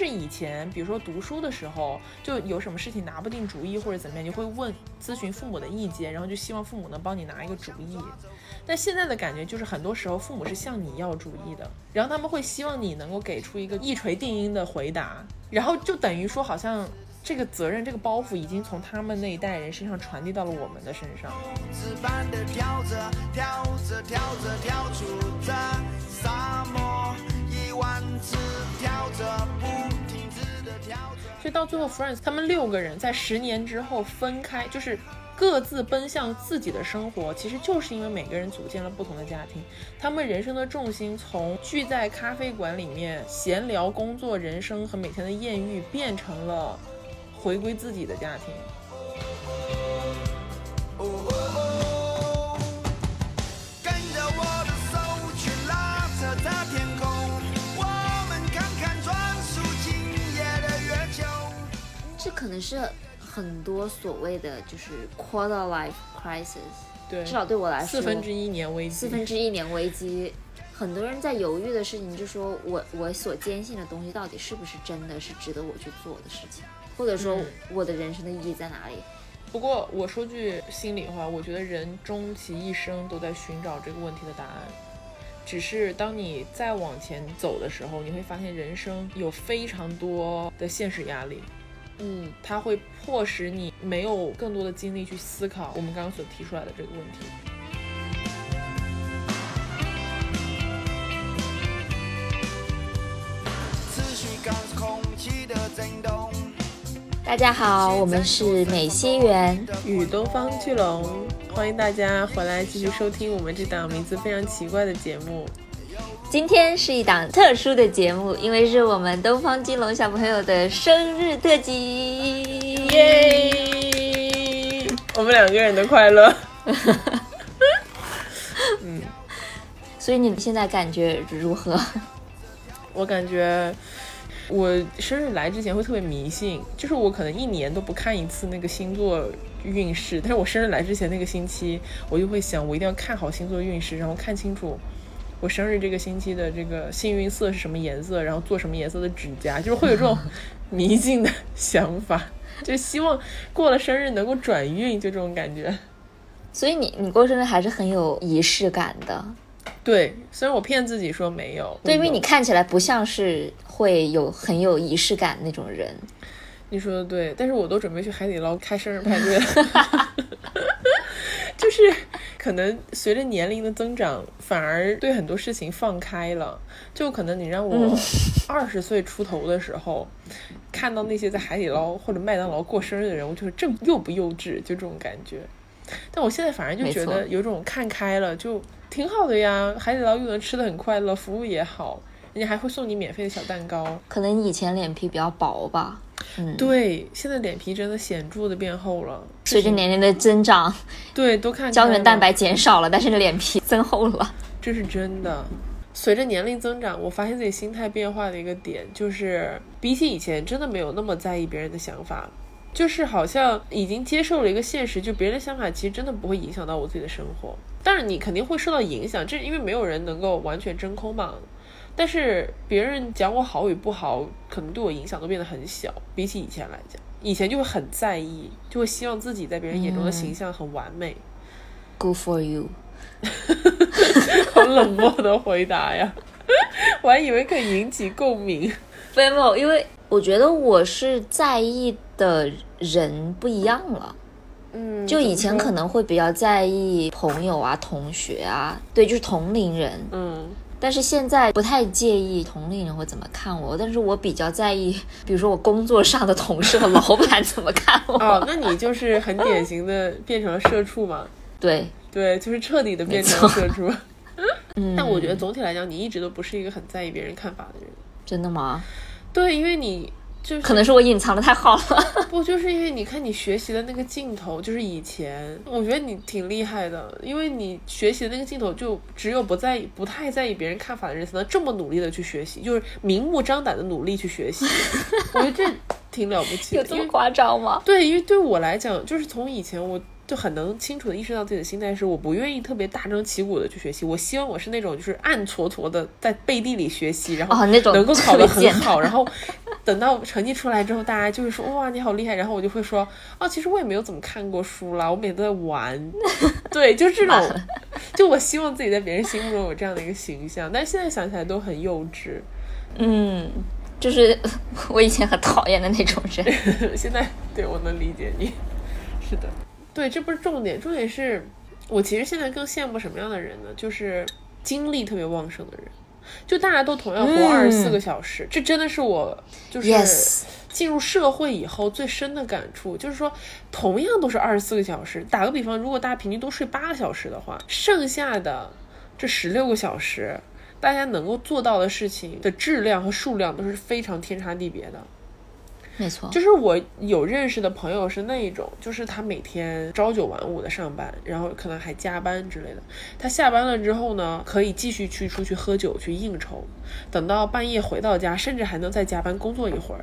是以前，比如说读书的时候，就有什么事情拿不定主意或者怎么样，你会问咨询父母的意见，然后就希望父母能帮你拿一个主意。但现在的感觉就是很多时候父母是向你要主意的，然后他们会希望你能够给出一个一锤定音的回答，然后就等于说好像这个责任、这个包袱已经从他们那一代人身上传递到了我们的身上。自般的跳跳跳跳出这沙漠，一万次跳着不。所以到最后，Friends 他们六个人在十年之后分开，就是各自奔向自己的生活，其实就是因为每个人组建了不同的家庭，他们人生的重心从聚在咖啡馆里面闲聊、工作、人生和每天的艳遇，变成了回归自己的家庭。可能是很多所谓的就是 quarter life crisis，对，至少对我来说，四分之一年危机，四分之一年危机。很多人在犹豫的事情，就说我我所坚信的东西到底是不是真的是值得我去做的事情，或者说嗯我的人生的意义在哪里？不过我说句心里话，我觉得人终其一生都在寻找这个问题的答案。只是当你再往前走的时候，你会发现人生有非常多的现实压力，嗯，它会迫使你没有更多的精力去思考我们刚刚所提出来的这个问题。持续感受空气的震动。大家好，我们是美西园，与东方巨龙，欢迎大家回来继续收听我们这档名字非常奇怪的节目。今天是一档特殊的节目，因为是我们东方金龙小朋友的生日特辑，耶！我们两个人的快乐。嗯所以你现在感觉如何？我感觉我生日来之前会特别迷信，就是我可能一年都不看一次那个星座运势，但是我生日来之前那个星期，我就会想，我一定要看好星座运势，然后看清楚我生日这个星期的这个幸运色是什么颜色，然后做什么颜色的指甲，就是会有这种 迷信的想法，就希望过了生日能够转运，就这种感觉。所以你你过生日还是很有仪式感的，对，虽然我骗自己说没有，对，因为你看起来不像是会有很有仪式感那种人。你说的对，但是我都准备去海底捞开生日派对了 就是可能随着年龄的增长，反而对很多事情放开了。就可能你让我二十岁出头的时候，看到那些在海底捞或者麦当劳过生日的人，我就是这幼不幼稚，就这种感觉。但我现在反而就觉得有种看开了，就挺好的呀。海底捞又能吃的很快乐，服务也好，人家还会送你免费的小蛋糕。可能以前脸皮比较薄吧，嗯，对，现在脸皮真的显著的变厚了。随着年龄的增长，对，都看胶原蛋白减少了，但是脸皮增厚了。这是真的。随着年龄增长，我发现自己心态变化的一个点，就是比起以前，真的没有那么在意别人的想法，就是好像已经接受了一个现实，就别人的想法其实真的不会影响到我自己的生活。但是，你肯定会受到影响，这因为没有人能够完全真空嘛。但是别人讲我好与不好，可能对我影响都变得很小，比起以前来讲，以前就会很在意，就会希望自己在别人眼中的形象很完美。Good for you。好冷漠的回答呀！我还以为可以引起共鸣。没有因为我觉得我是在意的人不一样了。嗯，就以前可能，能会比较在意朋友啊、同学啊，对，就是同龄人。嗯，但是现在不太介意同龄人会怎么看我，但是我比较在意，比如说我工作上的同事和老板怎么看我。哦，那你就是很典型的变成了社畜嘛？对，对，就是彻底的变成了社畜。嗯，但我觉得总体来讲，你一直都不是一个很在意别人看法的人。真的吗？对，因为你就是可能是我隐藏的太好了。不就是因为你看你学习的那个镜头，就是以前我觉得你挺厉害的，因为你学习的那个镜头，就只有不在意、不太在意别人看法的人才能这么努力的去学习，就是明目张胆的努力去学习。我觉得这挺了不起的，因为夸张吗？对，因为对我来讲，就是从以前我就很能清楚的意识到自己的心态是，我不愿意特别大张旗鼓的去学习，我希望我是那种就是暗搓搓的在背地里学习，然后哦那种能够考得特别贱很好，然后 等到成绩出来之后，大家就会说哇你好厉害，然后我就会说哦，其实我也没有怎么看过书啦，我每天都在玩。对，就这种，就我希望自己在别人心目中有这样的一个形象，但是现在想起来都很幼稚。嗯，就是 我以前很讨厌的那种人。现在对我能理解你，是的，对，这不是重点，重点是我其实现在更羡慕什么样的人呢？就是精力特别旺盛的人，就大家都同样活二十四个小时，这真的是我就是进入社会以后最深的感触，就是说同样都是二十四个小时，打个比方，如果大家平均都睡八个小时的话，剩下的这十六个小时。大家能够做到的事情的质量和数量都是非常天差地别的。没错，就是我有认识的朋友是那一种，就是他每天朝九晚五的上班，然后可能还加班之类的。他下班了之后呢，可以继续去出去喝酒去应酬，等到半夜回到家，甚至还能再加班工作一会儿，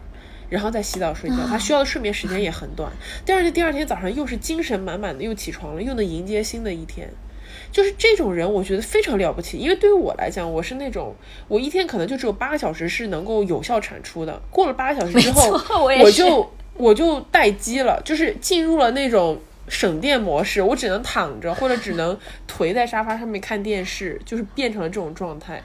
然后再洗澡睡觉。他需要的睡眠时间也很短。第二天第二天早上又是精神满满的又起床了，又能迎接新的一天。就是这种人，我觉得非常了不起。因为对于我来讲，我是那种我一天可能就只有八个小时是能够有效产出的。过了八个小时之后，我我就我就待机了，就是进入了那种省电模式，我只能躺着或者只能颓在沙发上面看电视，就是变成了这种状态。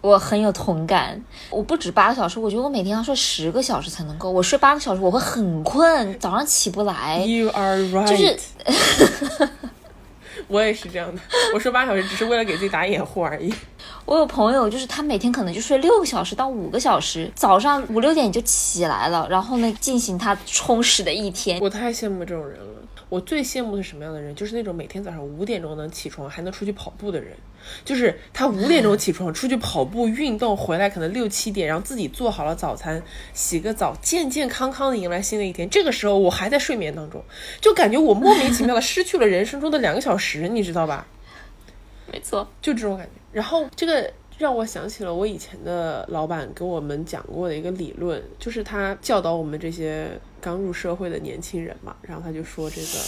我很有同感。我不止八个小时，我觉得我每天要睡十个小时才能够。我睡八个小时，我会很困，早上起不来。You are right，就是 我也是这样的。我睡八小时只是为了给自己打掩护而已。我有朋友，就是他每天可能就睡六个小时到五个小时，早上五六点就起来了，然后呢进行他充实的一天。我太羡慕这种人了。我最羡慕的是什么样的人？就是那种每天早上五点钟能起床，还能出去跑步的人。就是他五点钟起床出去跑步运动，回来可能六七点，然后自己做好了早餐，洗个澡，健健康康的迎来新的一天。这个时候我还在睡眠当中，就感觉我莫名其妙的失去了人生中的两个小时，你知道吧？没错，就这种感觉。然后这个让我想起了我以前的老板给我们讲过的一个理论，就是他教导我们这些刚入社会的年轻人嘛，然后他就说这个。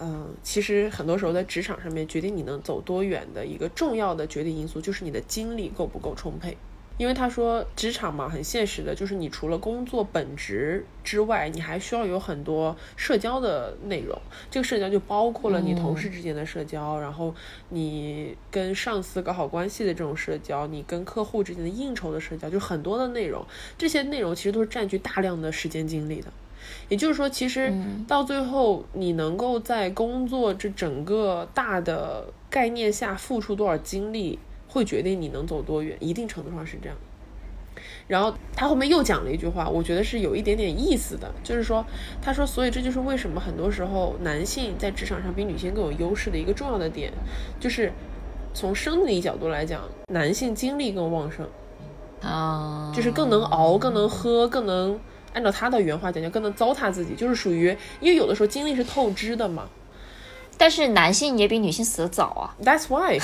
嗯，其实很多时候在职场上面，决定你能走多远的一个重要的决定因素，就是你的精力够不够充沛。因为他说，职场嘛，很现实的，就是你除了工作本职之外，你还需要有很多社交的内容。这个社交就包括了你同事之间的社交，然后你跟上司搞好关系的这种社交，你跟客户之间的应酬的社交，就很多的内容。这些内容其实都是占据大量的时间精力的。也就是说，其实到最后，你能够在工作这整个大的概念下付出多少精力，会决定你能走多远，一定程度上是这样。然后他后面又讲了一句话，我觉得是有一点点意思的，就是说，他说，所以这就是为什么很多时候男性在职场上比女性更有优势的一个重要的点，就是从生理角度来讲，男性精力更旺盛，啊，就是更能熬，更能喝，更能按照他的原话讲，就更能糟蹋自己，就是属于，因为有的时候精力是透支的嘛。但是男性也比女性死的早啊，That's why,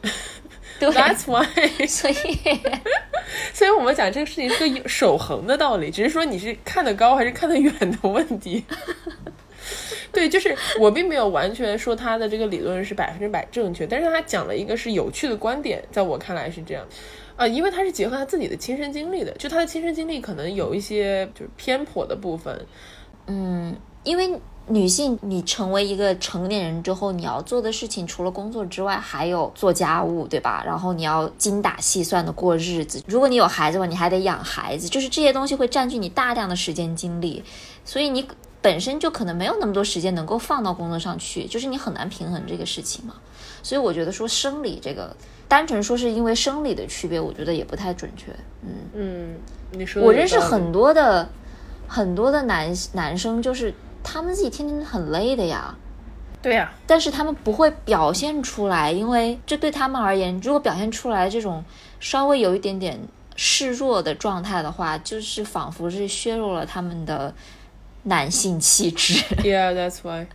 对 that's why。所以所以我们讲这个事情是个有守恒的道理，只是说你是看得高还是看得远的问题。对，就是我并没有完全说他的这个理论是百分之百正确，但是他讲了一个是有趣的观点，在我看来是这样，啊、因为他是结合他自己的亲身经历的，就他的亲身经历可能有一些就是偏颇的部分，嗯因为女性，你成为一个成年人之后，你要做的事情除了工作之外，还有做家务，对吧？然后你要精打细算的过日子。如果你有孩子的话，你还得养孩子，就是这些东西会占据你大量的时间精力，所以你本身就可能没有那么多时间能够放到工作上去，就是你很难平衡这个事情嘛。所以我觉得说生理这个，单纯说是因为生理的区别，我觉得也不太准确。嗯嗯，你说我认识很多的很多的男男生，就是他们自己天天很累的呀，对呀、但是他们不会表现出来，因为这对他们而言，如果表现出来这种稍微有一点点示弱的状态的话，就是仿佛是削弱了他们的男性气质。Yeah, that's why.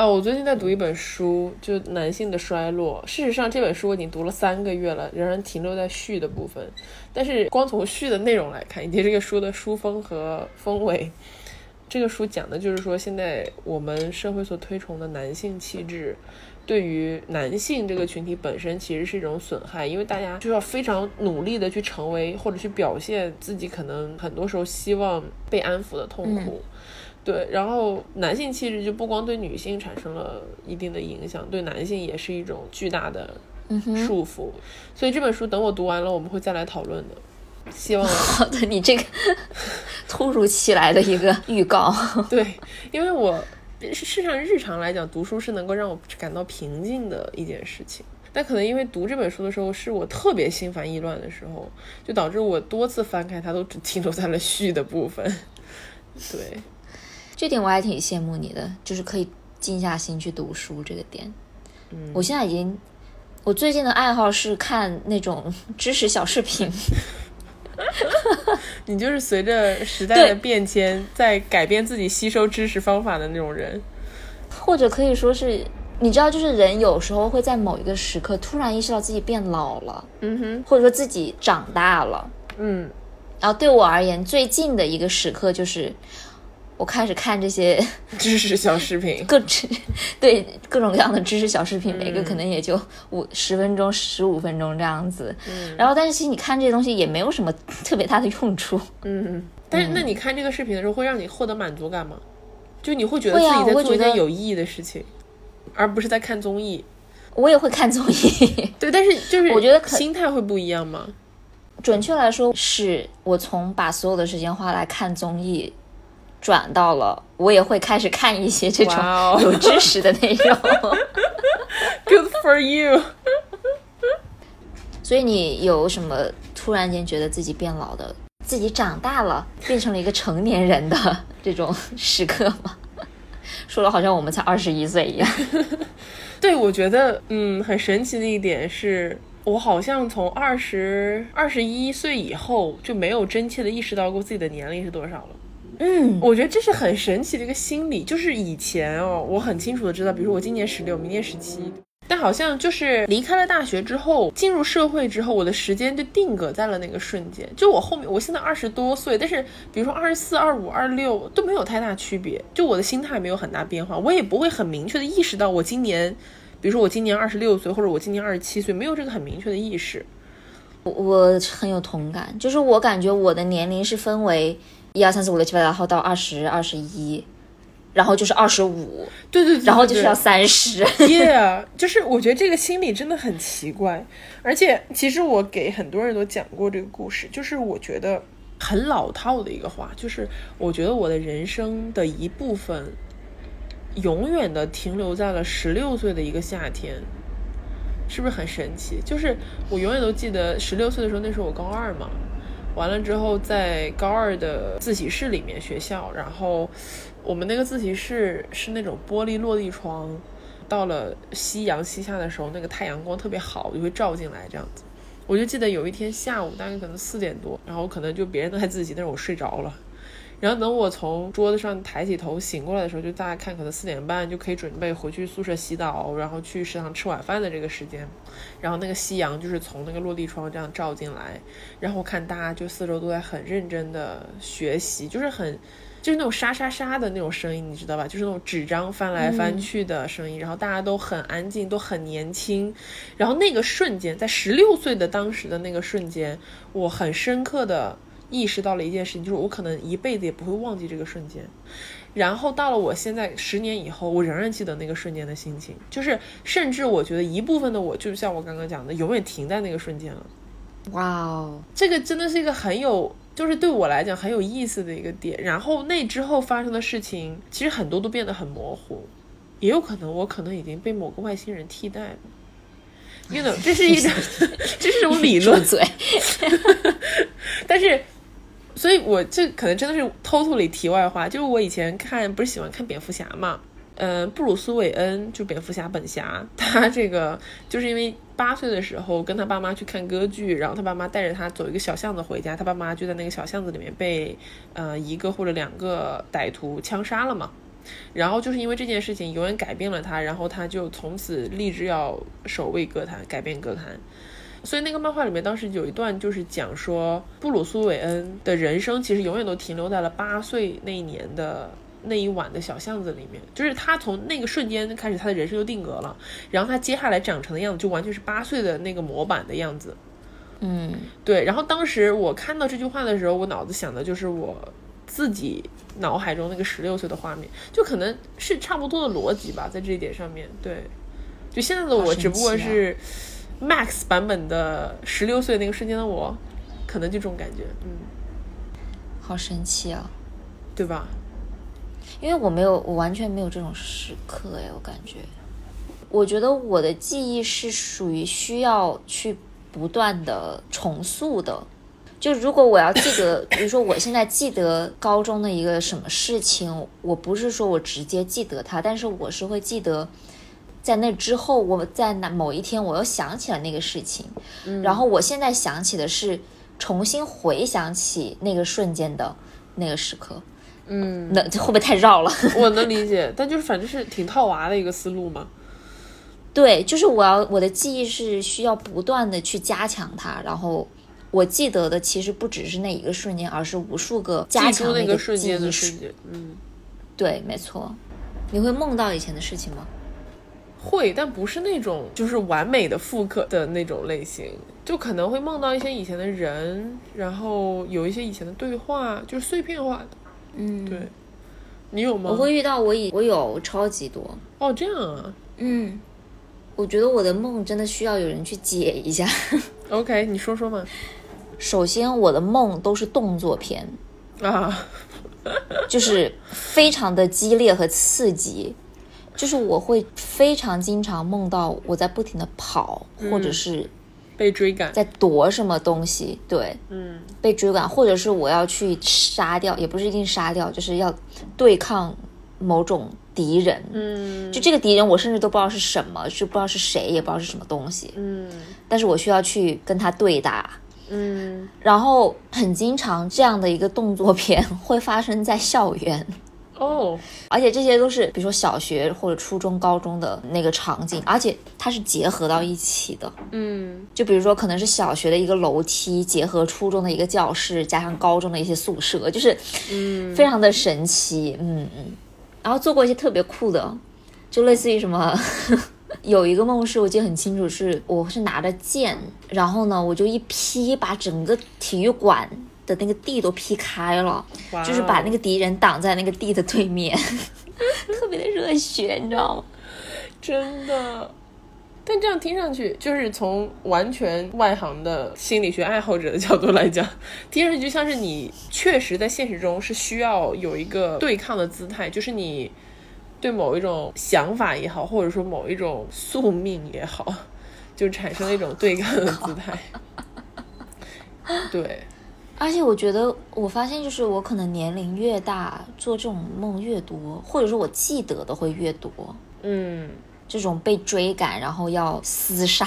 啊，我最近在读一本书，就男性的衰落。事实上，这本书我已经读了三个月了，仍然停留在序的部分。但是，光从序的内容来看，以及这个书的书风和风味，这个书讲的就是说，现在我们社会所推崇的男性气质，对于男性这个群体本身其实是一种损害，因为大家就要非常努力的去成为或者去表现自己，可能很多时候希望被安抚的痛苦。对，然后男性气质就不光对女性产生了一定的影响，对男性也是一种巨大的束缚。所以这本书等我读完了，我们会再来讨论的。希望 好的，你这个 突如其来的一个预告，对，因为我事实上日常来讲，读书是能够让我感到平静的一件事情。但可能因为读这本书的时候是我特别心烦意乱的时候，就导致我多次翻开它都只停留在了序的部分。对，这点我还挺羡慕你的，就是可以静下心去读书这个点。嗯，我现在已经，我最近的爱好是看那种 知识小视频。你就是随着时代的变迁，在改变自己吸收知识方法的那种人，或者可以说是，你知道，就是人有时候会在某一个时刻突然意识到自己变老了，嗯哼，或者说自己长大了，嗯，然后对我而言，最近的一个时刻就是。我开始看这些 知识小视频，各知对各种各样的知识小视频，每个可能也就五十分钟、十五分钟这样子。嗯，然后但是其实你看这些东西也没有什么 特别大的用处。嗯，但是那你看这个视频的时候，会让你获得满足感吗？就你会觉得自己在做一件有意义的事情，而不是在看综艺。我也会看综艺，对，但是就是我觉得心态会不一样吗？准确来说，是我从把所有的时间花来看综艺。转到了，我也会开始看一些这种有知识的内容。Good for you。所以你有什么突然间觉得自己变老的、自己长大了，变成了一个成年人的这种时刻吗？说的好像我们才二十一岁一样。对，我觉得，嗯，很神奇的一点是，我好像从二十二十一岁以后就没有真切的意识到过自己的年龄是多少了。嗯，我觉得这是很神奇的一个心理，就是以前哦，我很清楚的知道，比如说我今年十六，明年十七，但好像就是离开了大学之后，进入社会之后，我的时间就定格在了那个瞬间。就我后面，我现在二十多岁，但是比如说二十四、二五、二六都没有太大区别，就我的心态没有很大变化，我也不会很明确的意识到我今年，比如说我今年二十六岁，或者我今年二十七岁，没有这个很明确的意识。我我很有同感，就是我感觉我的年龄是分为。一二三四五六七八，然后到二十二十一，然后就是二十五，对对，然后就是要三十。耶，就是我觉得这个心理真的很奇怪，而且其实我给很多人都讲过这个故事，就是我觉得很老套的一个话，就是我觉得我的人生的一部分，永远的停留在了十六岁的一个夏天，是不是很神奇？就是我永远都记得十六岁的时候，那时候我高二嘛。完了之后，在高二的自习室里面，学校，然后我们那个自习室是那种玻璃落地窗，到了夕阳西下的时候，那个太阳光特别好，就会照进来这样子。我就记得有一天下午，大概可能四点多，然后可能就别人都在自习，但是我睡着了。然后等我从桌子上抬起头醒过来的时候，就大家看可能四点半就可以准备回去宿舍洗澡，然后去食堂吃晚饭的这个时间。然后那个夕阳就是从那个落地窗这样照进来，然后看大家就四周都在很认真的学习，就是很就是那种沙沙沙的那种声音，你知道吧？就是那种纸张翻来翻去的声音。然后大家都很安静，都很年轻。然后那个瞬间，在十六岁的当时的那个瞬间，我很深刻的。意识到了一件事情，就是我可能一辈子也不会忘记这个瞬间。然后到了我现在十年以后，我仍然记得那个瞬间的心情，就是甚至我觉得一部分的我，就像我刚刚讲的，永远停在那个瞬间了。哇哦，这个真的是一个很有，就是对我来讲很有意思的一个点。然后那之后发生的事情，其实很多都变得很模糊，也有可能我可能已经被某个外星人替代了。You know，这是一种 这是一种理论。嘴，但是。所以，我这可能真的是偷偷里题外话，就是我以前看不是喜欢看蝙蝠侠嘛，嗯，布鲁斯韦恩就蝙蝠侠本侠，他这个就是因为八岁的时候跟他爸妈去看歌剧，然后他爸妈带着他走一个小巷子回家，他爸妈就在那个小巷子里面被呃一个或者两个歹徒枪杀了嘛，然后就是因为这件事情永远改变了他，然后他就从此立志要守卫歌坛，改变歌坛。所以那个漫画里面当时有一段就是讲说，布鲁苏韦恩的人生其实永远都停留在了八岁那一年的那一晚的小巷子里面，就是他从那个瞬间开始，他的人生就定格了。然后他接下来长成的样子，就完全是八岁的那个模板的样子。嗯，对。然后当时我看到这句话的时候，我脑子想的就是我自己脑海中那个十六岁的画面，就可能是差不多的逻辑吧，在这一点上面。对，就现在的我只不过是 Max 版本的十六岁那个瞬间的我，可能就这种感觉，嗯，好神奇啊！对吧？因为我没有，我完全没有这种时刻哎，我感觉，我觉得我的记忆是属于需要去不断的重塑的。就如果我要记得，比如说我现在记得高中的一个什么事情，我不是说我直接记得它，但是我是会记得，在那之后，我在哪某一天我又想起了那个事情，然后我现在想起的是重新回想起那个瞬间的那个时刻。嗯，那这会不会太绕了？我能理解，但就是反正是挺套娃的一个思路嘛。对，就是我要我的记忆是需要不断的去加强它，然后我记得的其实不只是那一个瞬间，而是无数个加强的一那个瞬记忆是间的瞬间，嗯，对，没错。你会梦到以前的事情吗？会，但不是那种就是完美的复刻的那种类型，就可能会梦到一些以前的人，然后有一些以前的对话，就是碎片化的。嗯，对，你有吗？我会遇到我以我有超级多，哦，这样啊。嗯，我觉得我的梦真的需要有人去解一下。OK，你说说嘛。首先，我的梦都是动作片，啊，就是非常的激烈和刺激，就是我会非常经常梦到我在不停的跑，或者是被追赶。在夺什么东西，对，嗯。被追赶，或者是我要去杀掉，也不是一定杀掉，就是要对抗某种敌人。嗯。就这个敌人，我甚至都不知道是什么，就不知道是谁，也不知道是什么东西，嗯。但是我需要去跟他对打。嗯。然后很经常这样的一个动作片 会发生在校园，哦，而且这些都是比如说小学或者初中、高中的那个场景，而且它是结合到一起的。嗯就比如说，可能是小学的一个楼梯，结合初中的一个教室，加上高中的一些宿舍，就是嗯非常的神奇。嗯嗯。然后做过一些特别酷的，就类似于什么，有一个梦是我记得很清楚，是我是拿着剑，然后呢，我就一劈，把整个体育馆的那个地都劈开了，就是把那个敌人挡在那个地的对面，特别的热血，你知道吗？真的。但这样听上去，就是从完全外行的心理学爱好者的角度来讲，听上去就像是你确实在现实中是需要有一个对抗的姿态，就是你对某一种想法也好，或者说某一种宿命也好，就产生了一种对抗的姿态。对，而且我觉得，我发现就是我可能年龄越大，做这种梦越多，或者说我记得的会越多。嗯，这种被追赶，然后要厮杀，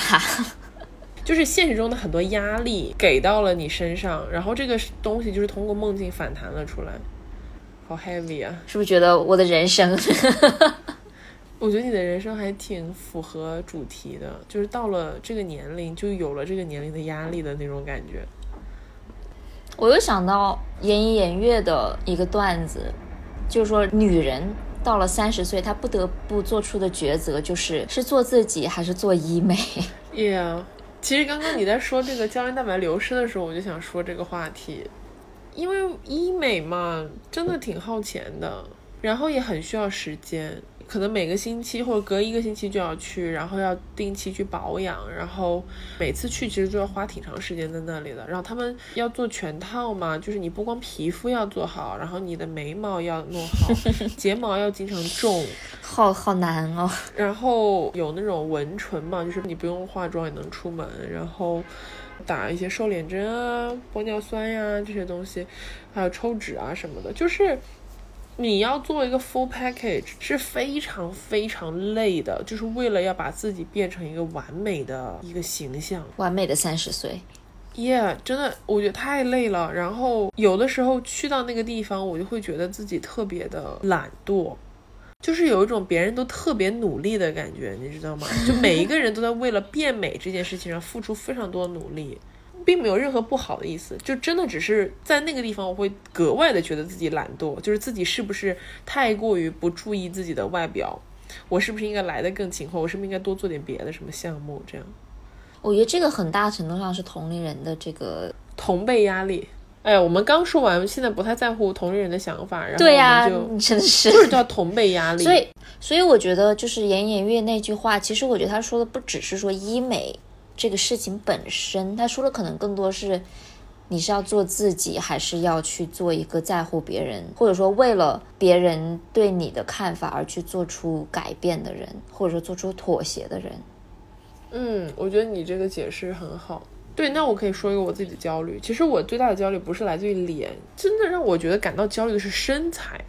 就是现实中的很多压力给到了你身上，然后这个东西就是通过梦境反弹了出来，好 heavy 啊！是不是觉得我的人生？我觉得你的人生还挺符合主题的，就是到了这个年龄就有了这个年龄的压力的那种感觉。我又想到言一言月的一个段子，就是说女人到了三十岁，她不得不做出的抉择就是是做自己还是做医美。Yeah，其实刚刚你在说这个胶原蛋白流失的时候，我就想说这个话题，因为医美嘛，真的挺耗钱的，然后也很需要时间，可能每个星期或者隔一个星期就要去，然后要定期去保养，然后每次去其实就要花挺长时间在那里的。然后他们要做全套嘛，就是你不光皮肤要做好，然后你的眉毛要弄好，睫毛要经常种，好好难哦。然后有那种纹唇嘛，就是你不用化妆也能出门，然后打一些瘦脸针啊、玻尿酸呀、这些东西，还有抽脂啊什么的，就是你要做一个 full package 是非常非常累的，就是为了要把自己变成一个完美的一个形象。完美的三十岁，Yeah，真的，我觉得太累了。然后有的时候去到那个地方，我就会觉得自己特别的懒惰，就是有一种别人都特别努力的感觉，你知道吗？就每一个人都在为了变美这件事情上付出非常多努力。并没有任何不好的意思，就真的只是在那个地方，我会格外的觉得自己懒惰，就是自己是不是太过于不注意自己的外表，我是不是应该来的更勤快，我是不是应该多做点别的什么项目，这样我觉得这个很大程度上是同龄人的这个，同辈压力。哎，我们刚说完，现在不太在乎同龄人的想法，然后对呀、我们就真的是。就是叫同辈压力。所以，所以我觉得就是严颜悦那句话，其实我觉得他说的不只是说医美这个事情本身，他说的可能更多是你是要做自己，还是要去做一个在乎别人，或者说为了别人对你的看法而去做出改变的人，或者说做出妥协的人。嗯，我觉得你这个解释很好。对，那我可以说一个我自己的焦虑。其实我最大的焦虑不是来自于脸，真的让我觉得感到焦虑的是身材。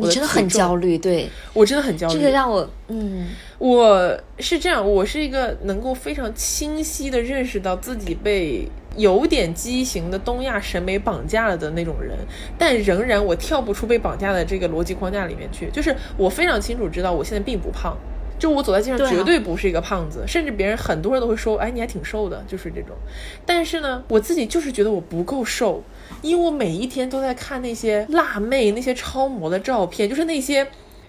我真的很焦虑，对我真的很焦虑。这个让我，嗯，我是这样，我是一个能够非常清晰的认识到自己被有点畸形的东亚审美绑架了的那种人，但仍然我跳不出被绑架的这个逻辑框架里面去。就是我非常清楚知道我现在并不胖，就我走在街上绝对不是一个胖子，甚至别人很多人都会说，哎，你还挺瘦的，就是这种。但是呢，我自己就是觉得我不够瘦，因为我每一天都在看那些辣妹、那些超模的照片，就是那些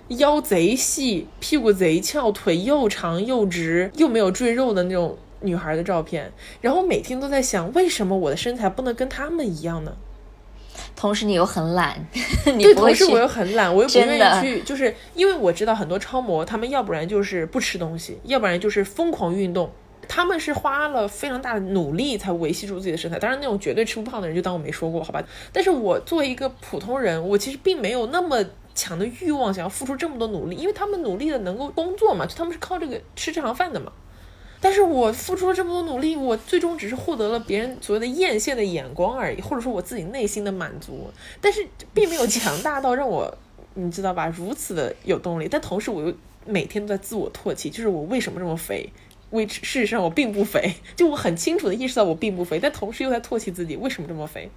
腰贼细、屁股贼翘、腿又长又直又没有赘肉的那种女孩的照片。然后每天都在想，为什么我的身材不能跟她们一样呢？同时你又很懒，你对，同时我又很懒，我又不愿意去，就是因为我知道很多超模，他们要不然就是不吃东西，要不然就是疯狂运动。他们是花了非常大的努力才维系住自己的身材，当然那种绝对吃不胖的人就当我没说过，好吧？但是我作为一个普通人，我其实并没有那么强的欲望想要付出这么多努力，因为他们努力的能够工作嘛，就他们是靠这个吃这行饭的嘛。但是我付出了这么多努力，我最终只是获得了别人所谓的艳羡的眼光而已，或者说我自己内心的满足，但是并没有强大到让我，你知道吧，如此的有动力。但同时我又每天都在自我唾弃，就是我为什么这么肥？which 事实上我并不肥，就我很清楚的意识到我并不肥，但同时又在唾弃自己为什么这么肥。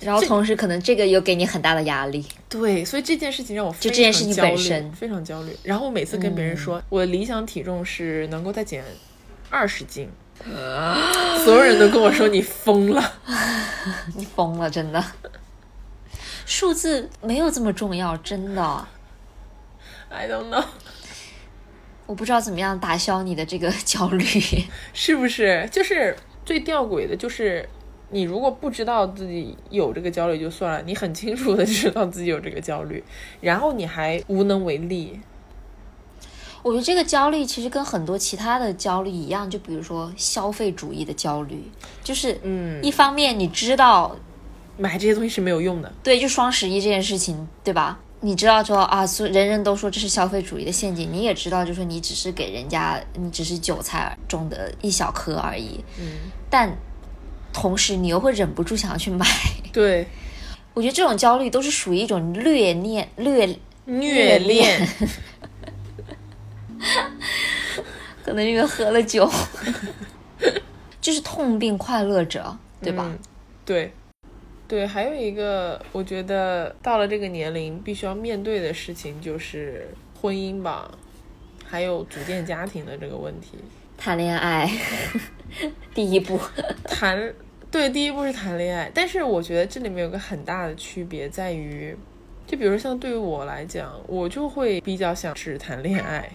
然后同时可能这个又给你很大的压力。对，所以这件事情让我非常就这件事情焦虑本身嗯非常焦虑。然后我每次跟别人说，我的理想体重是能够再减二十斤，所有人都跟我说你疯了。你疯了，真的。数字没有这么重要，真的。I don't know，我不知道怎么样打消你的这个 焦虑。是不是？就是最吊诡的，就是你如果不知道自己有这个焦虑就算了，你很清楚的知道自己有这个焦虑，然后你还无能为力。我觉得这个焦虑其实跟很多其他的焦虑一样，就比如说消费主义的焦虑，就是嗯，一方面你知道，买这些东西是没有用的。对，就双十一这件事情，对吧？你知道说啊，所人人都说这是消费主义的陷阱，你也知道，就是你只是给人家，你只是韭菜中的一小颗而已。嗯，但同时你又会忍不住想要去买。对，我觉得这种焦虑都是属于一种虐恋、虐虐恋。可能因为喝了酒，就是痛并快乐着，对吧？嗯对，对，还有一个，我觉得到了这个年龄必须要面对的事情就是婚姻吧，还有组建家庭的这个问题。谈恋爱，第一步，谈，对，第一步是谈恋爱，但是我觉得这里面有个很大的区别在于，就比如像对于我来讲，我就会比较想只谈恋爱。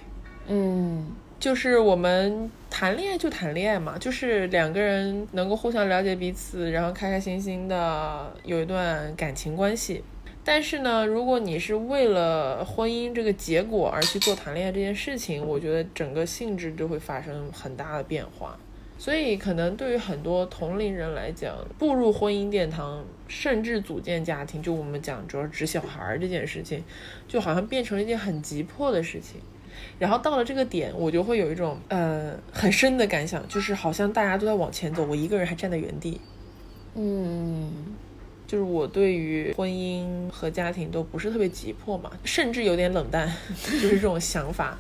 嗯就是我们谈恋爱就谈恋爱嘛，就是两个人能够互相了解彼此，然后开开心心的有一段感情关系。但是呢，如果你是为了婚姻这个结果而去做谈恋爱这件事情，我觉得整个性质就会发生很大的变化。所以，可能对于很多同龄人来讲，步入婚姻殿堂，甚至组建家庭，就我们讲主要指小孩这件事情，就好像变成了一件很急迫的事情。然后到了这个点，我就会有一种呃很深的感想，就是好像大家都在往前走，我一个人还站在原地。嗯，就是我对于婚姻和家庭都不是特别急迫嘛，甚至有点冷淡，就是这种想法。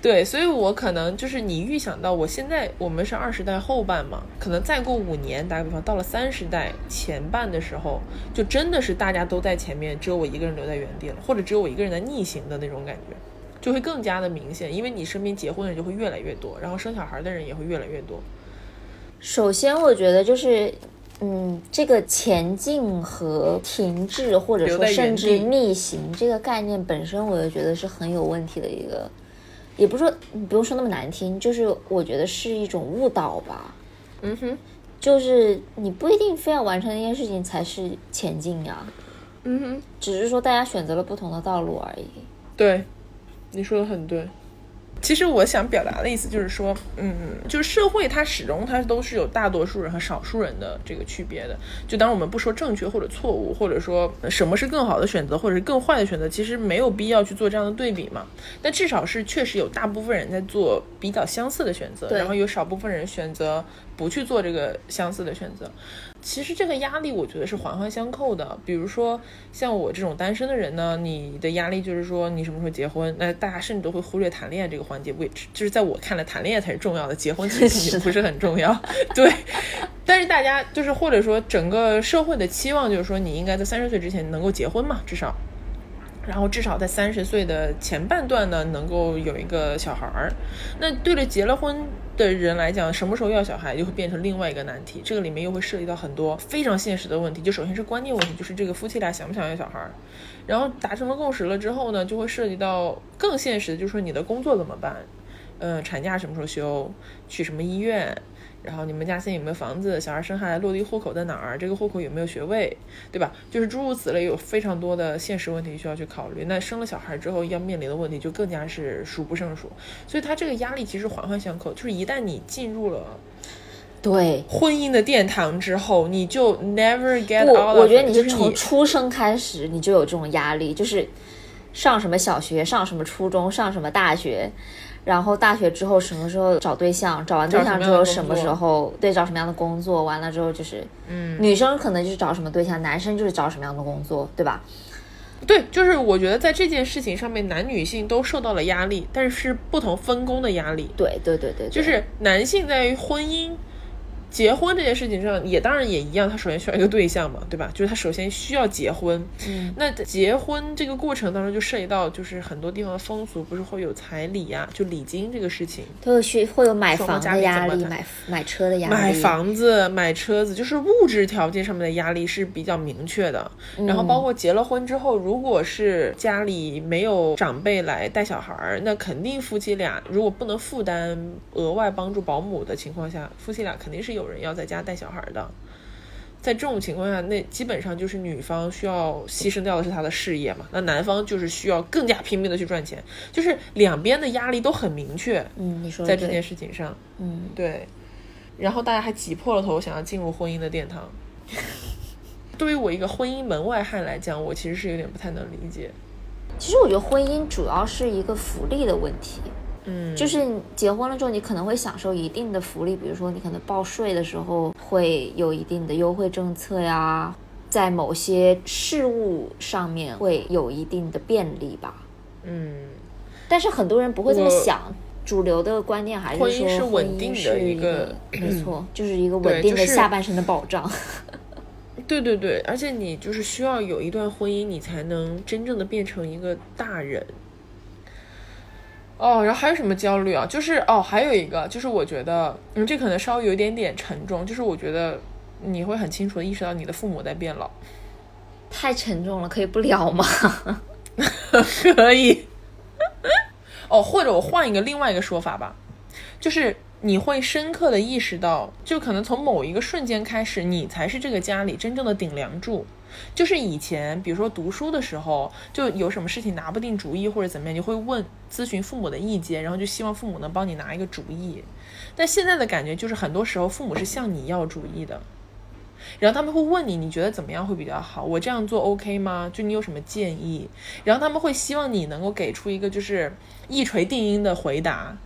对，所以我可能就是你预想到我现在我们是二十代后半嘛，可能再过五年，打个比方，到了三十代前半的时候，就真的是大家都在前面，只有我一个人留在原地了，或者只有我一个人在逆行的那种感觉，就会更加的明显，因为你身边结婚的人就会越来越多，然后生小孩的人也会越来越多。首先，我觉得就是，嗯，这个前进和停滞，或者说甚至逆行这个概念本身，我就觉得是很有问题的一个，也不是说你不用说那么难听，就是我觉得是一种误导吧。嗯哼，就是你不一定非要完成一件事情才是前进呀，嗯哼，只是说大家选择了不同的道路而已。对，你说的很对。其实我想表达的意思就是说，嗯，就是社会它始终它都是有大多数人和少数人的这个区别的。就当我们不说正确或者错误，或者说什么是更好的选择，或者是更坏的选择，其实没有必要去做这样的对比嘛。但至少是确实有大部分人在做比较相似的选择，然后有少部分人选择不去做这个相似的选择。其实这个压力，我觉得是环环相扣的。比如说，像我这种单身的人呢，你的压力就是说你什么时候结婚，那大家甚至都会忽略谈恋爱这个环节，which 就是在我看来，谈恋爱才是重要的，结婚其实 也不是很重要。对，但是大家就是或者说整个社会的期望就是说，你应该在三十岁之前能够结婚嘛，至少。然后至少在三十岁的前半段呢，能够有一个小孩儿。那对着结了婚的人来讲，什么时候要小孩就会变成另外一个难题。这个里面又会涉及到很多非常现实的问题。就首先是观念问题，就是这个夫妻俩想不想要小孩儿。然后达成了共识了之后呢，就会涉及到更现实的，就是说你的工作怎么办？呃，产假什么时候休？去什么医院？然后你们家现在有没有房子？小孩生下来落地户口在哪儿？这个户口有没有学位？对吧？就是诸如此类，有非常多的现实问题需要去考虑。那生了小孩之后要面临的问题就更加是数不胜数。所以他这个压力其实环环相扣，就是一旦你进入了对，婚姻的殿堂之后，你就 never get，out of 我觉得你就是从出生开始你就有这种压力，就是上什么小学，上什么初中，上什么大学，然后大学之后什么时候找对象，找完对象之后什么时候？对找什么样的工作，完了之后就是，嗯，女生可能就是找什么对象，男生就是找什么样的工作，对吧？对，就是我觉得在这件事情上面，男女性都受到了压力，但是是不同分工的压力。对对对对，对。就是男性在于婚姻、结婚这件事情上，也当然也一样，他首先需要一个对象嘛，对吧？就是他首先需要结婚。嗯，那结婚这个过程当中，就涉及到就是很多地方的风俗，不是会有彩礼呀、就礼金这个事情。都有需会有买房的压力，买买车的压力，买房子、买车子，就是物质条件上面的压力是比较明确的。然后包括结了婚之后，如果是家里没有长辈来带小孩儿，那肯定夫妻俩如果不能负担额外帮助保姆的情况下，夫妻俩肯定是有人要在家带小孩儿的。在这种情况下，那基本上就是女方需要牺牲掉的是她的事业嘛，那男方就是需要更加拼命的去赚钱，就是两边的压力都很明确。嗯，你说在这件事情上，嗯，对，然后大家还挤破了头想要进入婚姻的殿堂。对于我一个婚姻门外汉来讲，我其实是有点不太能理解。其实我觉得婚姻主要是一个福利的问题，嗯，就是你结婚了之后，你可能会享受一定的福利，比如说你可能报税的时候会有一定的优惠政策呀，在某些事务上面会有一定的便利吧。嗯，但是很多人不会这么想，主流的观念还是说婚姻是稳定的一个 没错，就是一个稳定的下半身的保障。对对对，而且你就是需要有一段婚姻，你才能真正的变成一个大人。哦，然后还有什么焦虑啊？就是哦，还有一个就是我觉得，嗯，这可能稍微有一点点沉重，就是我觉得你会很清楚的意识到你的父母在变老。太沉重了，可以不聊吗？可以。哦，或者我换一个另外一个说法吧，就是你会深刻的意识到，就可能从某一个瞬间开始，你才是这个家里真正的顶梁柱。就是以前，比如说读书的时候，就有什么事情拿不定主意或者怎么样，你会问咨询父母的意见，然后就希望父母能帮你拿一个主意。但现在的感觉就是，很多时候父母是向你要主意的。然后他们会问你，你觉得怎么样会比较好？我这样做 OK 吗？就你有什么建议？然后他们会希望你能够给出一个就是一锤定音的回答，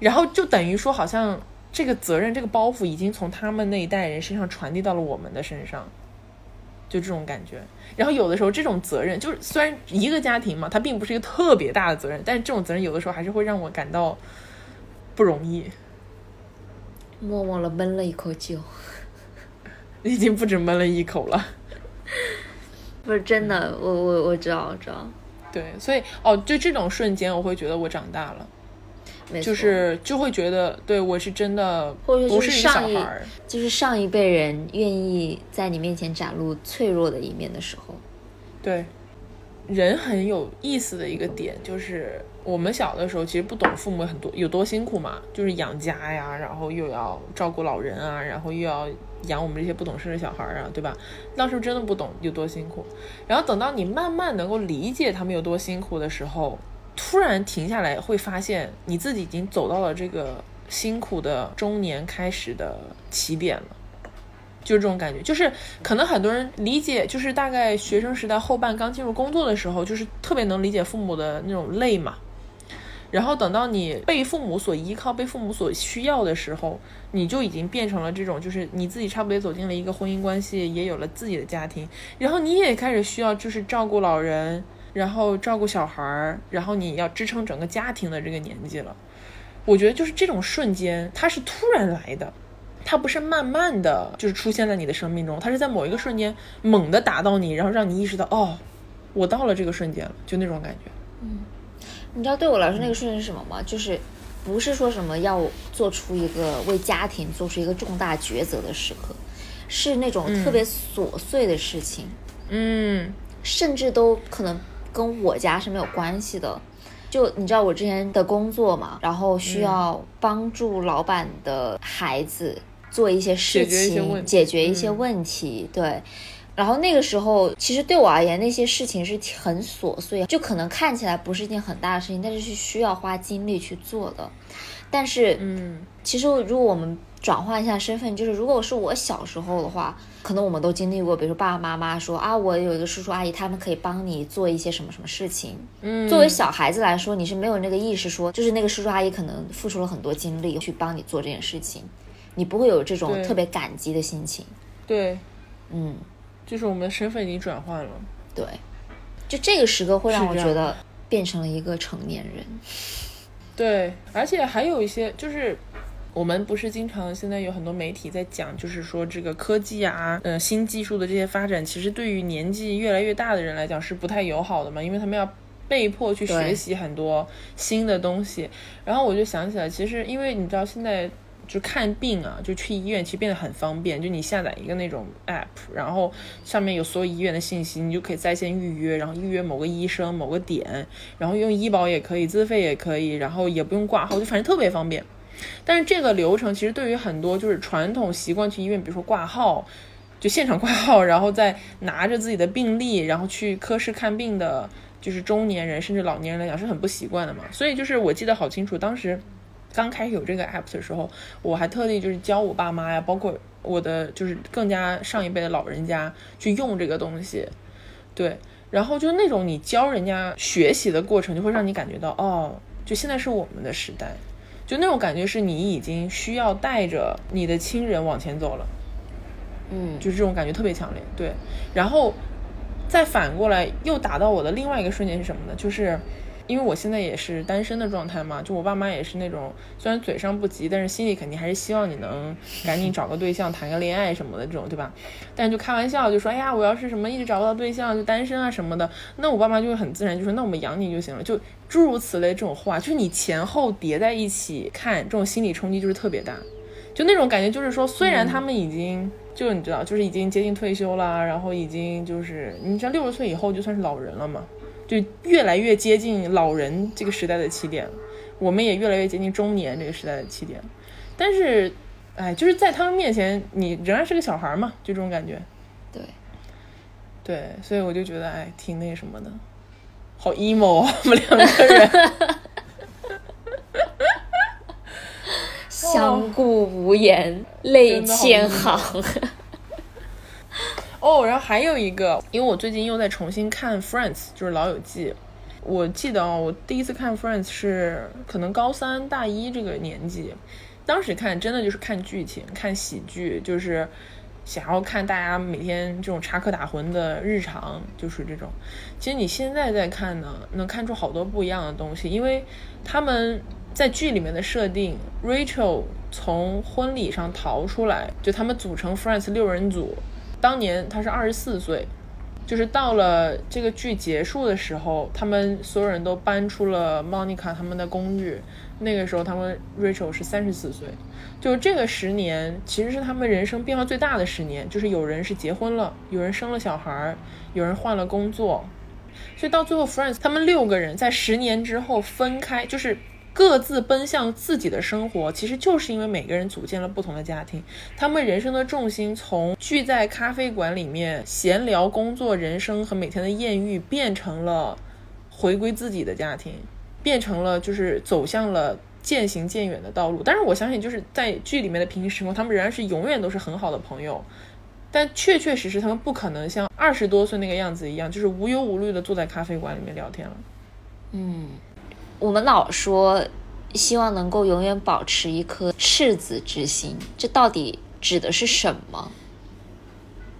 然后就等于说好像这个责任、这个包袱已经从他们那一代人身上传递到了我们的身上，就这种感觉。然后有的时候这种责任，就是虽然一个家庭嘛，它并不是一个特别大的责任，但是这种责任有的时候还是会让我感到不容易。默默的闷了一口酒。已经不止闷了一口了。不是真的，我我我知道，我知道。对，所以哦，就这种瞬间，我会觉得我长大了。就是就会觉得，对我是真的或者说就是上一孩。就是上一辈人愿意在你面前展露脆弱的一面的时候，对，人很有意思的一个点就是，我们小的时候其实不懂父母很多有多辛苦嘛，就是养家呀，然后又要照顾老人啊，然后又要养我们这些不懂事的小孩儿啊，对吧？那时候真的不懂有多辛苦，然后等到你慢慢能够理解他们有多辛苦的时候，突然停下来，会发现你自己已经走到了这个辛苦的中年开始的起点了。就是这种感觉，就是可能很多人理解，就是大概学生时代后半刚进入工作的时候，就是特别能理解父母的那种累嘛。然后等到你被父母所依靠、被父母所需要的时候，你就已经变成了这种，就是你自己差不多也走进了一个婚姻关系，也有了自己的家庭，然后你也开始需要就是照顾老人，然后照顾小孩儿，然后你要支撑整个家庭的这个年纪了。我觉得就是这种瞬间，它是突然来的，它不是慢慢的就是出现在你的生命中，它是在某一个瞬间猛地打到你，然后让你意识到，哦，我到了这个瞬间了，就那种感觉。嗯你知道对我来说那个瞬间是什么吗？就是不是说什么要做出一个为家庭做出一个重大抉择的时刻，是那种特别琐碎的事情，嗯甚至都可能跟我家是没有关系的。就你知道我之前的工作嘛，然后需要帮助老板的孩子做一些事解决一些情，问题解决一些嗯问题，对。然后那个时候，其实对我而言，那些事情是很琐碎，就可能看起来不是一件很大的事情，但是是需要花精力去做的。但是，嗯其实如果我们转换一下身份，就是如果是我小时候的话，可能我们都经历过，比如说爸爸妈妈说啊，我有一个叔叔阿姨，他们可以帮你做一些什么什么事情。嗯，作为小孩子来说，你是没有那个意识说，就是那个叔叔阿姨可能付出了很多精力去帮你做这件事情，你不会有这种特别感激的心情。对，嗯，就是我们的身份已经转换了。对，就这个时刻会让我觉得变成了一个成年人。对，而且还有一些就是。我们不是经常现在有很多媒体在讲，就是说这个科技啊，呃，新技术的这些发展，其实对于年纪越来越大的人来讲是不太友好的嘛，因为他们要被迫去学习很多新的东西。然后我就想起来，其实因为你知道现在就看病啊，就去医院其实变得很方便，就你下载一个那种 app，然后上面有所有医院的信息，你就可以在线预约，然后预约某个医生某个点，然后用医保也可以，自费也可以，然后也不用挂号，就反正特别方便。但是这个流程其实对于很多就是传统习惯去医院，比如说挂号，就现场挂号，然后再拿着自己的病历，然后去科室看病的，就是中年人甚至老年人来讲是很不习惯的嘛。所以就是我记得好清楚，当时刚开始有这个 app 的时候，我还特地就是教我爸妈呀，包括我的就是更加上一辈的老人家去用这个东西，对。然后就那种你教人家学习的过程，就会让你感觉到哦，就现在是我们的时代。就那种感觉是你已经需要带着你的亲人往前走了，嗯，就是这种感觉特别强烈。对，然后再反过来又打到我的另外一个瞬间是什么呢？就是因为我现在也是单身的状态嘛，就我爸妈也是那种虽然嘴上不急，但是心里肯定还是希望你能赶紧找个对象、谈个恋爱什么的这种，对吧？但就开玩笑就说，哎呀，我要是什么一直找不到对象，就单身啊什么的，那我爸妈就会很自然就说，那我们养你就行了，就诸如此类这种话，就是你前后叠在一起看，这种心理冲击就是特别大。就那种感觉，就是说，虽然他们已经、就你知道，就是已经接近退休啦，然后已经就是你知道六十岁以后就算是老人了嘛，就越来越接近老人这个时代的起点了，我们也越来越接近中年这个时代的起点，但是，哎，就是在他们面前，你仍然是个小孩嘛，就这种感觉。对，对，所以我就觉得，哎，挺那什么的，好 emo 啊，我们两个人。相顾无言，泪千行。哦，然后还有一个，因为我最近又在重新看《Friends》，就是《老友记》。我记得哦，我第一次看《Friends》是可能高三大一这个年纪，当时看真的就是看剧情、看喜剧，就是想要看大家每天这种插科打诨的日常，就是这种。其实你现在在看呢，能看出好多不一样的东西，因为他们在剧里面的设定，Rachel 从婚礼上逃出来，就他们组成 Friends 六人组。当年他是二十四岁，就是到了这个剧结束的时候，他们所有人都搬出了 Monica 他们的公寓。那个时候，他们 Rachel 是三十四岁，就是这个十年其实是他们人生变化最大的十年。就是有人是结婚了，有人生了小孩儿，有人换了工作，所以到最后，Friends 他们六个人在十年之后分开，就是各自奔向自己的生活。其实就是因为每个人组建了不同的家庭，他们人生的重心从聚在咖啡馆里面闲聊、工作、人生和每天的艳遇，变成了回归自己的家庭。变成了就是走向了渐行渐远的道路，但是我相信就是在剧里面的平行时空，他们仍然是永远都是很好的朋友，但确确实实他们不可能像二十多岁那个样子一样，就是无忧无虑的坐在咖啡馆里面聊天了。嗯，我们老说希望能够永远保持一颗赤子之心，这到底指的是什么？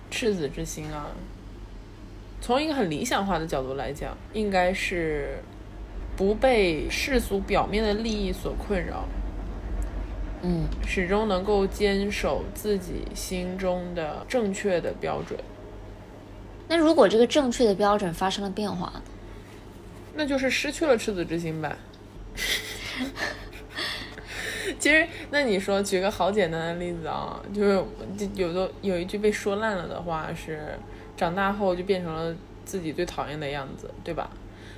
赤子之心啊，从一个很理想化的角度来讲，应该是。不被世俗表面的利益所困扰，嗯，始终能够坚守自己心中的正确的标准。那如果这个正确的标准发生了变化呢？那就是失去了赤子之心呗。其实，那你说举个好简单的例子啊，就是有的有一句被说烂了的话是：长大后就变成了自己最讨厌的样子，对吧？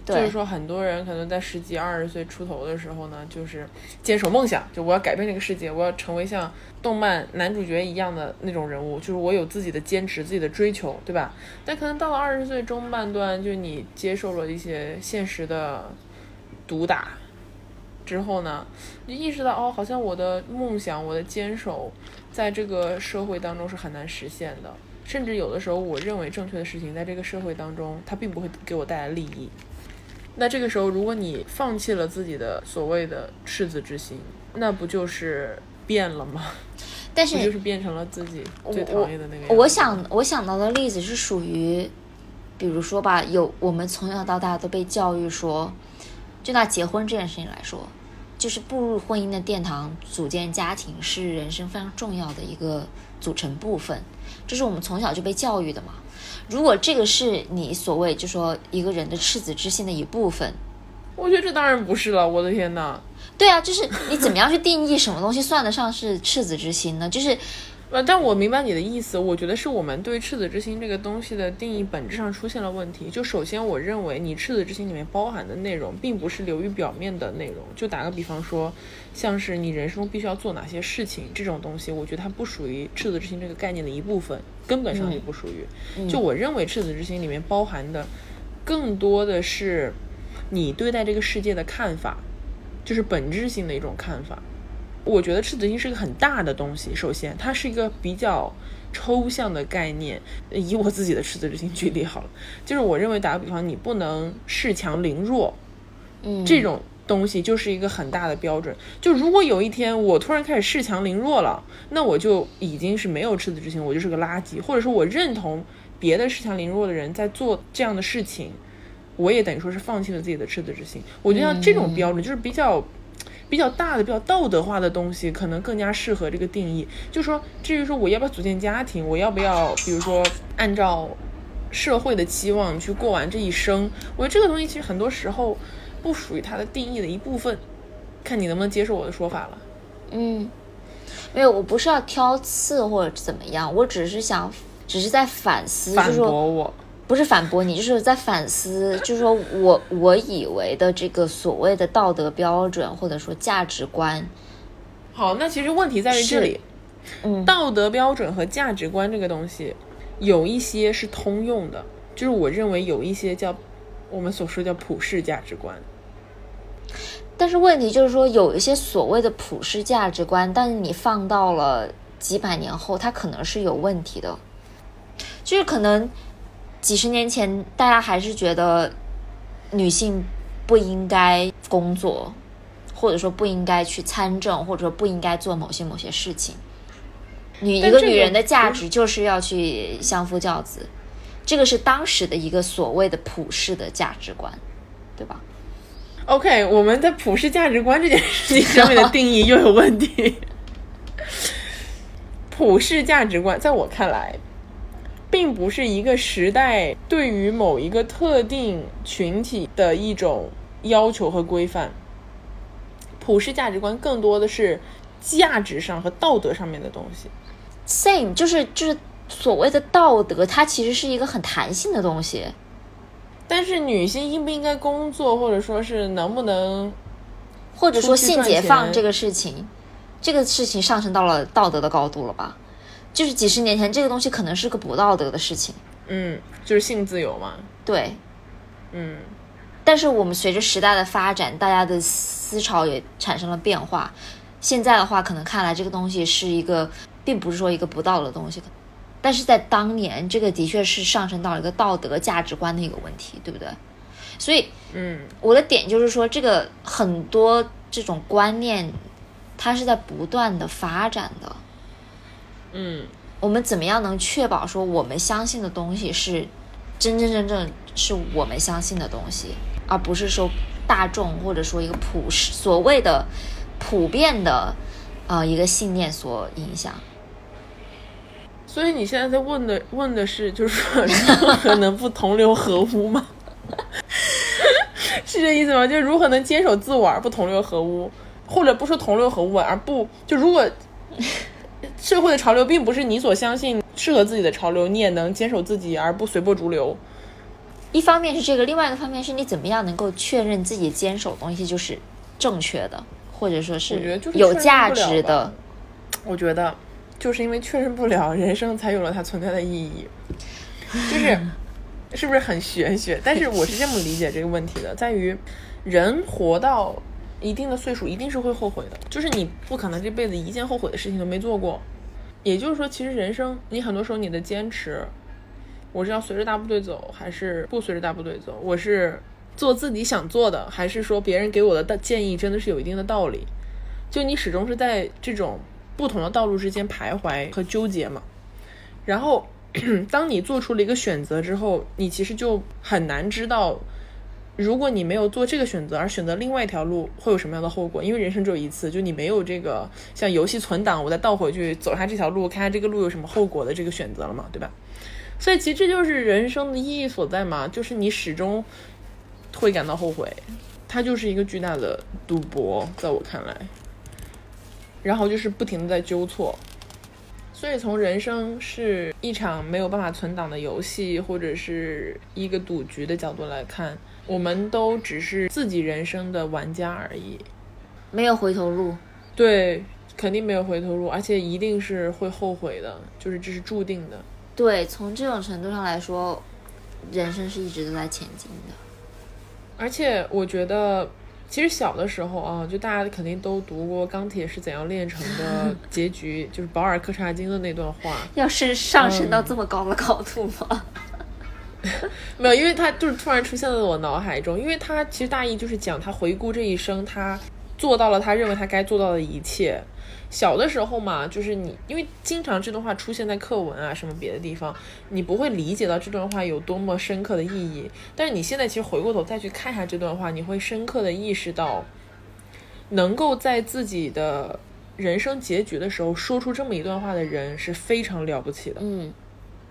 就是说，很多人可能在十几、二十岁出头的时候呢，就是坚守梦想，就我要改变这个世界，我要成为像动漫男主角一样的那种人物，就是我有自己的坚持、自己的追求，对吧？但可能到了二十岁中半段，就你接受了一些现实的毒打之后呢，你意识到哦，好像我的梦想、我的坚守，在这个社会当中是很难实现的，甚至有的时候，我认为正确的事情，在这个社会当中，它并不会给我带来利益。那这个时候，如果你放弃了自己的所谓的赤子之心，那不就是变了吗？但是就是变成了自己最讨厌的那个。我想我想到的例子是属于，比如说吧，有我们从小到大都被教育说，就拿结婚这件事情来说，就是步入婚姻的殿堂，组建家庭是人生非常重要的一个组成部分，这是我们从小就被教育的嘛。如果这个是你所谓就说一个人的赤子之心的一部分，我觉得这当然不是了。我的天哪！对啊，就是你怎么样去定义什么东西算得上是赤子之心呢？就是。呃，但我明白你的意思。我觉得是我们对赤子之心这个东西的定义本质上出现了问题。就首先，我认为你赤子之心里面包含的内容，并不是流于表面的内容。就打个比方说，像是你人生中必须要做哪些事情这种东西，我觉得它不属于赤子之心这个概念的一部分，根本上也不属于。就我认为赤子之心里面包含的，更多的是你对待这个世界的看法，就是本质性的一种看法。我觉得赤子心是个很大的东西。首先，它是一个比较抽象的概念。以我自己的赤子之心举例好了，就是我认为打个比方，你不能恃强凌弱，嗯，这种东西就是一个很大的标准。就如果有一天我突然开始恃强凌弱了，那我就已经是没有赤子之心，我就是个垃圾。或者说，我认同别的恃强凌弱的人在做这样的事情，我也等于说是放弃了自己的赤子之心。我觉得像这种标准就是比较。比较大的、比较道德化的东西，可能更加适合这个定义。就说，至于说我要不要组建家庭，我要不要，比如说按照社会的期望去过完这一生，我觉得这个东西其实很多时候不属于它的定义的一部分。看你能不能接受我的说法了。嗯，没有，我不是要挑刺或者怎么样，我只是想，只是在反思，反驳我。不是反驳你，就是在反思，就是说我我以为的这个所谓的道德标准或者说价值观。好，那其实问题在于这里，嗯，道德标准和价值观这个东西，有一些是通用的，就是我认为有一些叫我们所说叫普世价值观。但是问题就是说，有一些所谓的普世价值观，但是你放到了几百年后，它可能是有问题的，就是可能。几十年前，大家还是觉得女性不应该工作，或者说不应该去参政，或者说不应该做某些某些事情。女一个女人的价值就是要去相夫教子，这个是当时的一个所谓的普世的价值观，对吧？OK，我们在普世价值观这件事情上面的定义又有问题。普世价值观，在我看来。并不是一个时代对于某一个特定群体的一种要求和规范。普世价值观更多的是价值上和道德上面的东西。same 就是就是所谓的道德，它其实是一个很弹性的东西。但是女性应不应该工作，或者说是能不能或者说性解放这个事情，这个事情上升到了道德的高度了吧？就是几十年前这个东西可能是个不道德的事情，嗯，就是性自由嘛？对。嗯，但是我们随着时代的发展，大家的思潮也产生了变化。现在的话，可能看来这个东西是一个，并不是说一个不道德的东西，但是在当年，这个的确是上升到了一个道德价值观的一个问题，对不对？所以嗯，我的点就是说，这个很多这种观念，它是在不断的发展的。嗯，我们怎么样能确保说我们相信的东西是真真正正是我们相信的东西，而不是说大众或者说一个普世所谓的普遍的呃一个信念所影响。所以你现在在问的问的是，就是说如何能不同流合污吗？是这意思吗？就如何能坚守自我而不同流合污，或者不说同流合污而不就如果社会的潮流并不是你所相信适合自己的潮流，你也能坚守自己而不随波逐流。一方面是这个，另外一个方面是你怎么样能够确认自己坚守的东西就是正确的，或者说是就是有价值的。我觉得就是因为确认不了，人生才有了它存在的意义。就是 是不是很玄学？但是我是这么理解这个问题的，在于人活到一定的岁数，一定是会后悔的。就是你不可能这辈子一件后悔的事情都没做过。也就是说，其实人生你很多时候你的坚持，我是要随着大部队走，还是不随着大部队走？我是做自己想做的，还是说别人给我的建议真的是有一定的道理？就你始终是在这种不同的道路之间徘徊和纠结嘛。然后，当你做出了一个选择之后，你其实就很难知道，如果你没有做这个选择而选择另外一条路，会有什么样的后果？因为人生只有一次，就你没有这个像游戏存档，我再倒回去走下这条路，看看这个路有什么后果的这个选择了嘛，对吧？所以其实这就是人生的意义所在嘛，就是你始终会感到后悔，它就是一个巨大的赌博，在我看来。然后就是不停的在纠错，所以从人生是一场没有办法存档的游戏，或者是一个赌局的角度来看，我们都只是自己人生的玩家而已。没有回头路。对，肯定没有回头路，而且一定是会后悔的，就是这是注定的。对，从这种程度上来说，人生是一直都在前进的。而且我觉得，其实小的时候啊，就大家肯定都读过《钢铁是怎样炼成的 》结局，就是保尔柯察金的那段话。要是上升到这么高的高度吗？没有，因为他就是突然出现在我脑海中，因为他其实大意就是讲他回顾这一生，他做到了他认为他该做到的一切。小的时候嘛，就是你因为经常这段话出现在课文啊什么别的地方，你不会理解到这段话有多么深刻的意义。但是你现在其实回过头再去看一下这段话，你会深刻的意识到，能够在自己的人生结局的时候说出这么一段话的人是非常了不起的。嗯，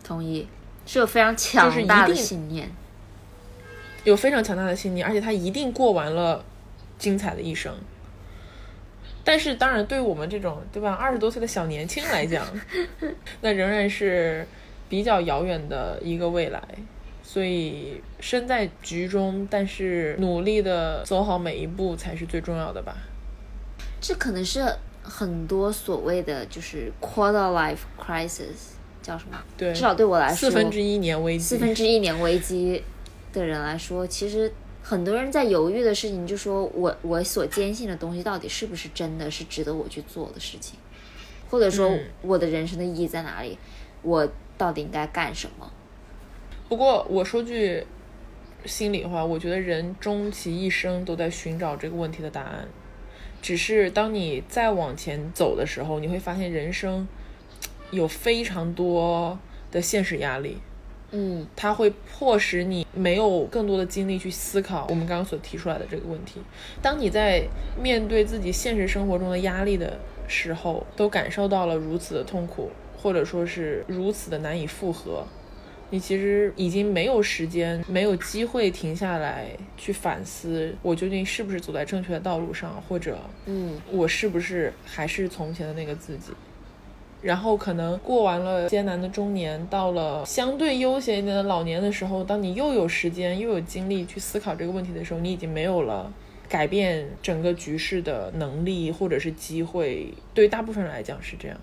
同意，是有非常强大的信念。有非常强大的信念，而且他一定过完了精彩的一生。但是，当然，对于我们这种对吧，二十多岁的小年轻来讲，那仍然是比较遥远的一个未来。所以，身在局中，但是努力的走好每一步才是最重要的吧。这可能是很多所谓的就是 quarter life crisis 叫什么？对，至少对我来说，四分之一年危机，四分之一年危机的人来说，其实很多人在犹豫的事情，就说我我所坚信的东西到底是不是真的是值得我去做的事情，或者说嗯我的人生的意义在哪里，我到底应该干什么？不过我说句心里话，我觉得人终其一生都在寻找这个问题的答案。只是当你再往前走的时候，你会发现人生有非常多的现实压力，嗯，它会迫使你没有更多的精力去思考我们刚刚所提出来的这个问题。当你在面对自己现实生活中的压力的时候，都感受到了如此的痛苦，或者说是如此的难以复合，你其实已经没有时间、没有机会停下来去反思，我究竟是不是走在正确的道路上，或者，嗯，我是不是还是从前的那个自己。然后可能过完了艰难的中年，到了相对悠闲一点的老年的时候，当你又有时间又有精力去思考这个问题的时候，你已经没有了改变整个局势的能力或者是机会。对大部分人来讲是这样。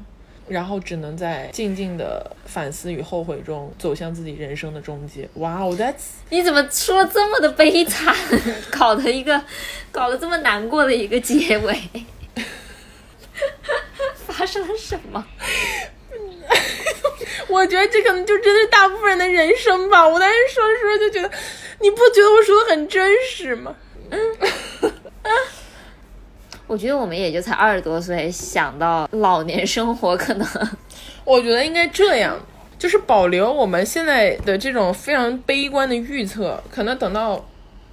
然后只能在静静的反思与后悔中走向自己人生的终结。哇哦，That's 你怎么说这么的悲惨，搞得一个搞得这么难过的一个结尾？发生了什么？我觉得这可能就真的是大部分人的人生吧。我当时说的时候就觉得，你不觉得我说的很真实吗？嗯我觉得我们也就才二十多岁，想到老年生活，可能我觉得应该这样，就是保留我们现在的这种非常悲观的预测，可能等到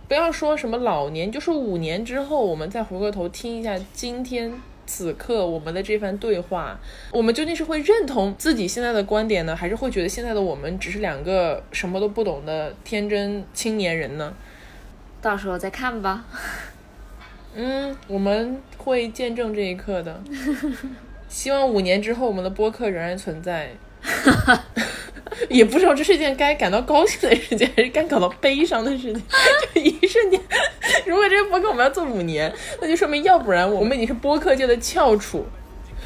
不要说什么老年，就是五年之后，我们再回过头听一下今天此刻我们的这番对话，我们究竟是会认同自己现在的观点呢，还是会觉得现在的我们只是两个什么都不懂的天真青年人呢？到时候再看吧。嗯，我们会见证这一刻的。希望五年之后，我们的播客仍然存在。也不知道这是一件该感到高兴的事情，还是该感到悲伤的事情。就一瞬间，如果这个播客我们要做五年，那就说明要不然我们已经是播客界的翘楚，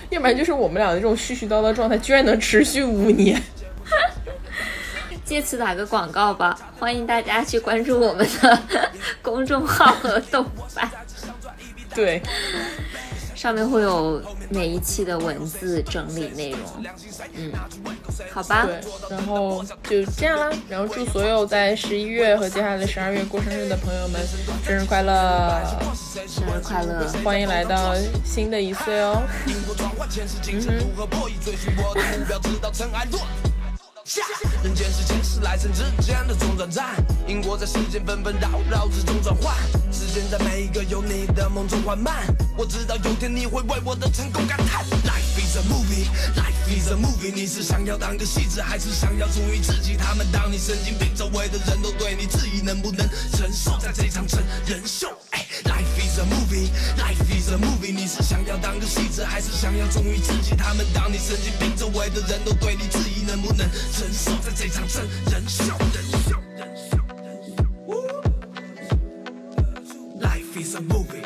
要不然就是我们俩的这种絮絮叨叨状态居然能持续五年。借此打个广告吧，欢迎大家去关注我们的公众号和豆瓣。对，上面会有每一期的文字整理内容。嗯，好吧。对，然后就这样啦。然后祝所有在十一月和接下来的十二月过生日的朋友们生日快乐，生日快乐！欢迎来到新的一岁哦。人间是前世来生之间的中转站，因果在世间纷纷扰扰之中转换，时间在每一个有你的梦中缓慢。我知道有天你会为我的成功感叹。Life is a movie, life is a movie。你是想要当个戏子，还是想要忠于自己？他们当你神经病，周围的人都对你质疑，能不能承受在这场真人秀？，Life is a movie, life is a movie。你是想要当个戏子，还是想要忠于自己？他们当你神经病，周围的人都对你质疑，能不能人设，在这场真人秀。人人人 Life is a movie.